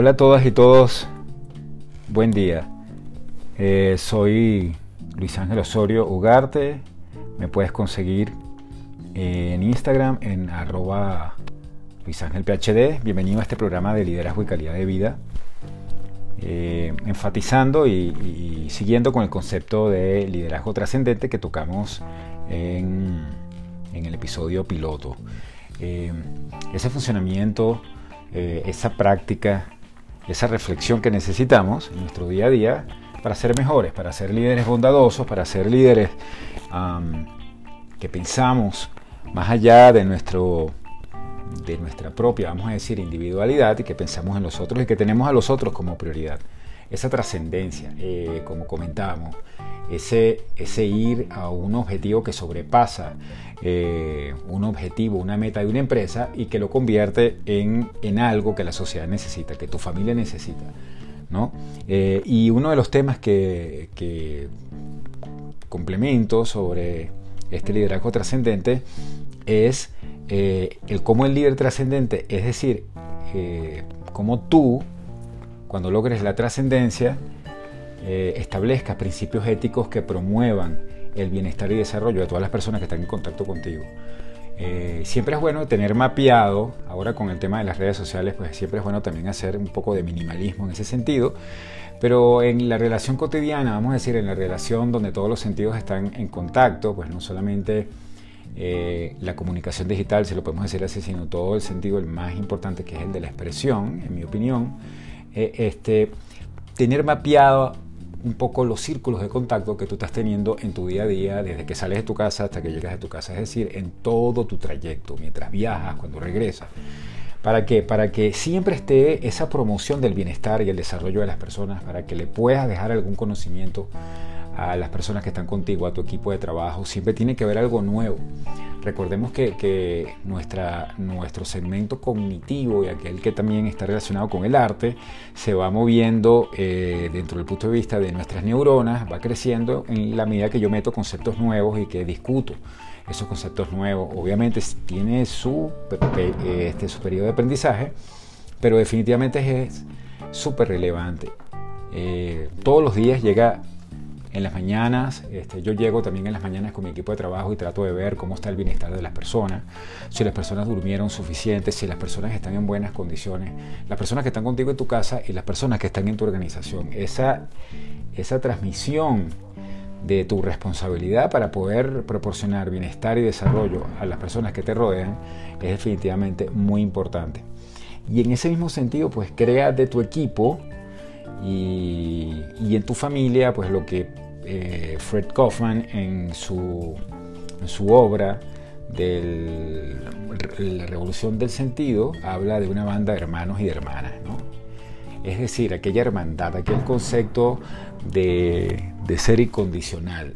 Hola a todas y todos, buen día. Eh, soy Luis Ángel Osorio Ugarte. Me puedes conseguir en Instagram en arroba Luis Ángel PhD. Bienvenido a este programa de liderazgo y calidad de vida. Eh, enfatizando y, siguiendo con el concepto de liderazgo trascendente que tocamos en, el episodio piloto. Eh, ese funcionamiento, esa práctica esa reflexión que necesitamos en nuestro día a día para ser mejores, para ser líderes bondadosos, para ser líderes que pensamos más allá de, nuestro, de nuestra propia, vamos a decir, individualidad y que pensamos en los otros y que tenemos a los otros como prioridad. Esa trascendencia, eh, como comentábamos, ese, ese ir a un objetivo que sobrepasa eh, un objetivo, una meta de una empresa y que lo convierte en, en algo que la sociedad necesita, que tu familia necesita. ¿no? Eh, y uno de los temas que, complemento sobre este liderazgo trascendente es eh, el cómo el líder trascendente, es decir, cómo tú, cuando logres la trascendencia, eh, establezcas principios éticos que promuevan el bienestar y desarrollo de todas las personas que están en contacto contigo. Eh, siempre es bueno tener mapeado, ahora con el tema de las redes sociales, pues siempre es bueno también hacer un poco de minimalismo en ese sentido, pero en la relación cotidiana, vamos a decir, en la relación donde todos los sentidos están en contacto, pues no solamente eh, la comunicación digital, si lo podemos decir así, sino todo el sentido, el más importante, que es el de la expresión, en mi opinión, este, tener mapeado un poco los círculos de contacto que tú estás teniendo en tu día a día, desde que sales de tu casa hasta que llegas de tu casa, es decir, en todo tu trayecto, mientras viajas, cuando regresas. ¿Para qué? Para que siempre esté esa promoción del bienestar y el desarrollo de las personas, para que le puedas dejar algún conocimiento a las personas que están contigo, a tu equipo de trabajo. Siempre tiene que haber algo nuevo. Recordemos que, nuestra, nuestro segmento cognitivo y aquel que también está relacionado con el arte se va moviendo eh, dentro del punto de vista de nuestras neuronas, va creciendo en la medida que yo meto conceptos nuevos y que discuto esos conceptos nuevos. Obviamente tiene su, este, su periodo de aprendizaje, pero definitivamente es súper relevante. Eh, todos los días llega en las mañanas, este, yo llego también en las mañanas con mi equipo de trabajo y trato de ver cómo está el bienestar de las personas, si las personas durmieron suficiente, si las personas están en buenas condiciones, las personas que están contigo en tu casa y las personas que están en tu organización. Esa, esa transmisión de tu responsabilidad para poder proporcionar bienestar y desarrollo a las personas que te rodean es definitivamente muy importante. Y en ese mismo sentido, pues crea de tu equipo y, en tu familia, pues lo que eh, Fred Kaufman en su, su obra de la revolución del sentido habla de una banda de hermanos y de hermanas, ¿no? Es decir, aquella hermandad, aquel concepto de, de ser incondicional,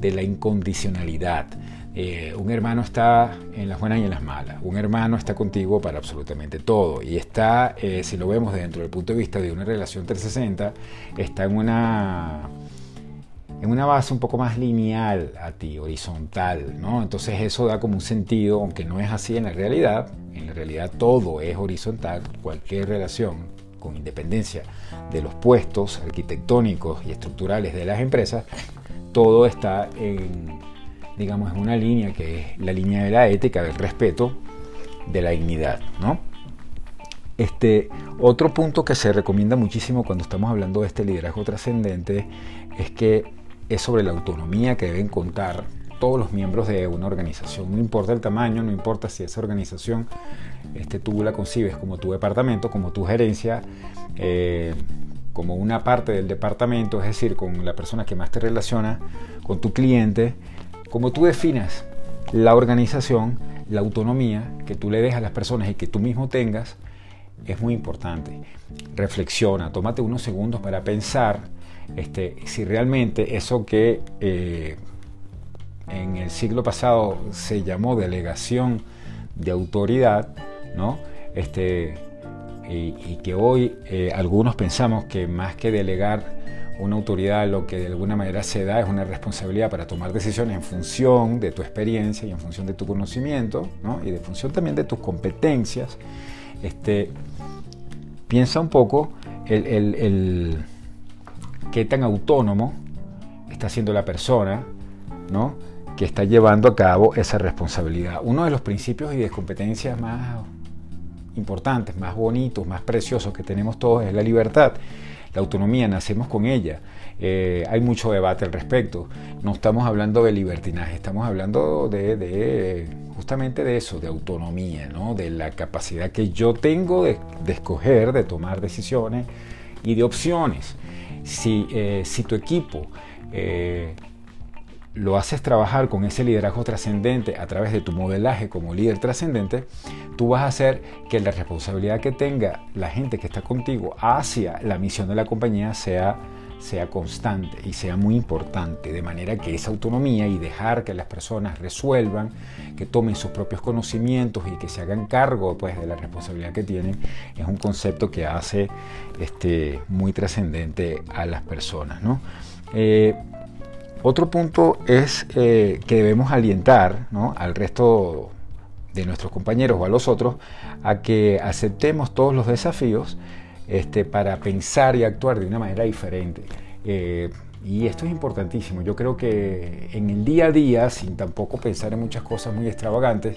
de la incondicionalidad, eh, un hermano está en las buenas y en las malas. Un hermano está contigo para absolutamente todo. Y está, eh, si lo vemos dentro del punto de vista de una relación 360, está en una, en una base un poco más lineal a ti, horizontal. ¿no? Entonces eso da como un sentido, aunque no es así en la realidad. En la realidad todo es horizontal. Cualquier relación con independencia de los puestos arquitectónicos y estructurales de las empresas, todo está en digamos, en una línea que es la línea de la ética, del respeto, de la dignidad, ¿no? Este, otro punto que se recomienda muchísimo cuando estamos hablando de este liderazgo trascendente es que es sobre la autonomía que deben contar todos los miembros de una organización. No importa el tamaño, no importa si esa organización este, tú la concibes como tu departamento, como tu gerencia, eh, como una parte del departamento, es decir, con la persona que más te relaciona, con tu cliente, como tú definas la organización, la autonomía que tú le dejas a las personas y que tú mismo tengas, es muy importante. Reflexiona, tómate unos segundos para pensar este, si realmente eso que eh, en el siglo pasado se llamó delegación de autoridad, ¿no? Este, y, que hoy eh, algunos pensamos que más que delegar una autoridad lo que de alguna manera se da es una responsabilidad para tomar decisiones en función de tu experiencia y en función de tu conocimiento, ¿no? y de función también de tus competencias. Este, piensa un poco el, el, qué tan autónomo está siendo la persona, ¿no? que está llevando a cabo esa responsabilidad. Uno de los principios y de competencias más importantes, más bonitos, más preciosos que tenemos todos es la libertad. La autonomía, nacemos con ella. Eh, hay mucho debate al respecto. No estamos hablando de libertinaje, estamos hablando de, justamente de eso, de autonomía, ¿no? de la capacidad que yo tengo de, escoger, de tomar decisiones y de opciones. Si, eh, si tu equipo eh, lo haces trabajar con ese liderazgo trascendente a través de tu modelaje como líder trascendente, tú vas a hacer que la responsabilidad que tenga la gente que está contigo hacia la misión de la compañía sea, sea constante y sea muy importante, de manera que esa autonomía y dejar que las personas resuelvan, que tomen sus propios conocimientos y que se hagan cargo pues, de la responsabilidad que tienen, es un concepto que hace este, muy trascendente a las personas. Eh, otro punto es eh, que debemos alientar al resto de nuestros compañeros o a los otros a que aceptemos todos los desafíos este, para pensar y actuar de una manera diferente. Eh, y esto es importantísimo. Yo creo que en el día a día, sin tampoco pensar en muchas cosas muy extravagantes,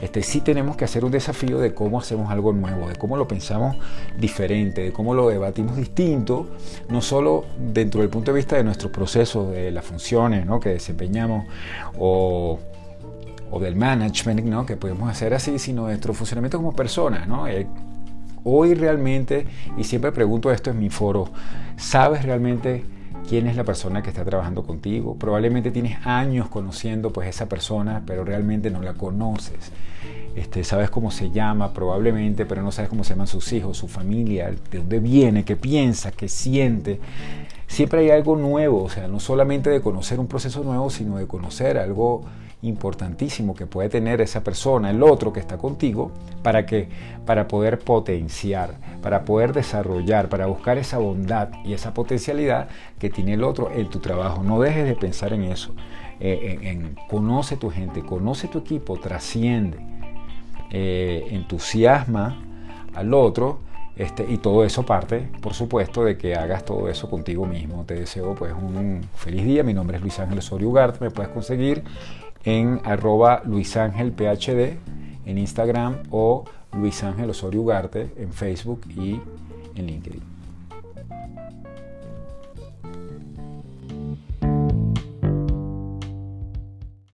este, sí tenemos que hacer un desafío de cómo hacemos algo nuevo, de cómo lo pensamos diferente, de cómo lo debatimos distinto, no solo dentro del punto de vista de nuestros procesos, de las funciones ¿no? que desempeñamos o, o del management ¿no? que podemos hacer así, sino nuestro funcionamiento como personas. ¿no? Hoy realmente, y siempre pregunto esto en mi foro, ¿sabes realmente? quién es la persona que está trabajando contigo. Probablemente tienes años conociendo pues esa persona, pero realmente no la conoces. Este, sabes cómo se llama probablemente, pero no sabes cómo se llaman sus hijos, su familia, de dónde viene, qué piensa, qué siente. Siempre hay algo nuevo, o sea, no solamente de conocer un proceso nuevo, sino de conocer algo importantísimo que puede tener esa persona, el otro que está contigo, para que para poder potenciar, para poder desarrollar, para buscar esa bondad y esa potencialidad que tiene el otro en tu trabajo. No dejes de pensar en eso. Eh, conoce tu gente, conoce tu equipo, trasciende, eh, entusiasma al otro. Este, y todo eso parte, por supuesto, de que hagas todo eso contigo mismo. Te deseo pues un feliz día. Mi nombre es Luis Ángel Osorio Ugarte. Me puedes conseguir en arroba luisangelphd en Instagram o Luis Ángel Osorio Ugarte en Facebook y en LinkedIn.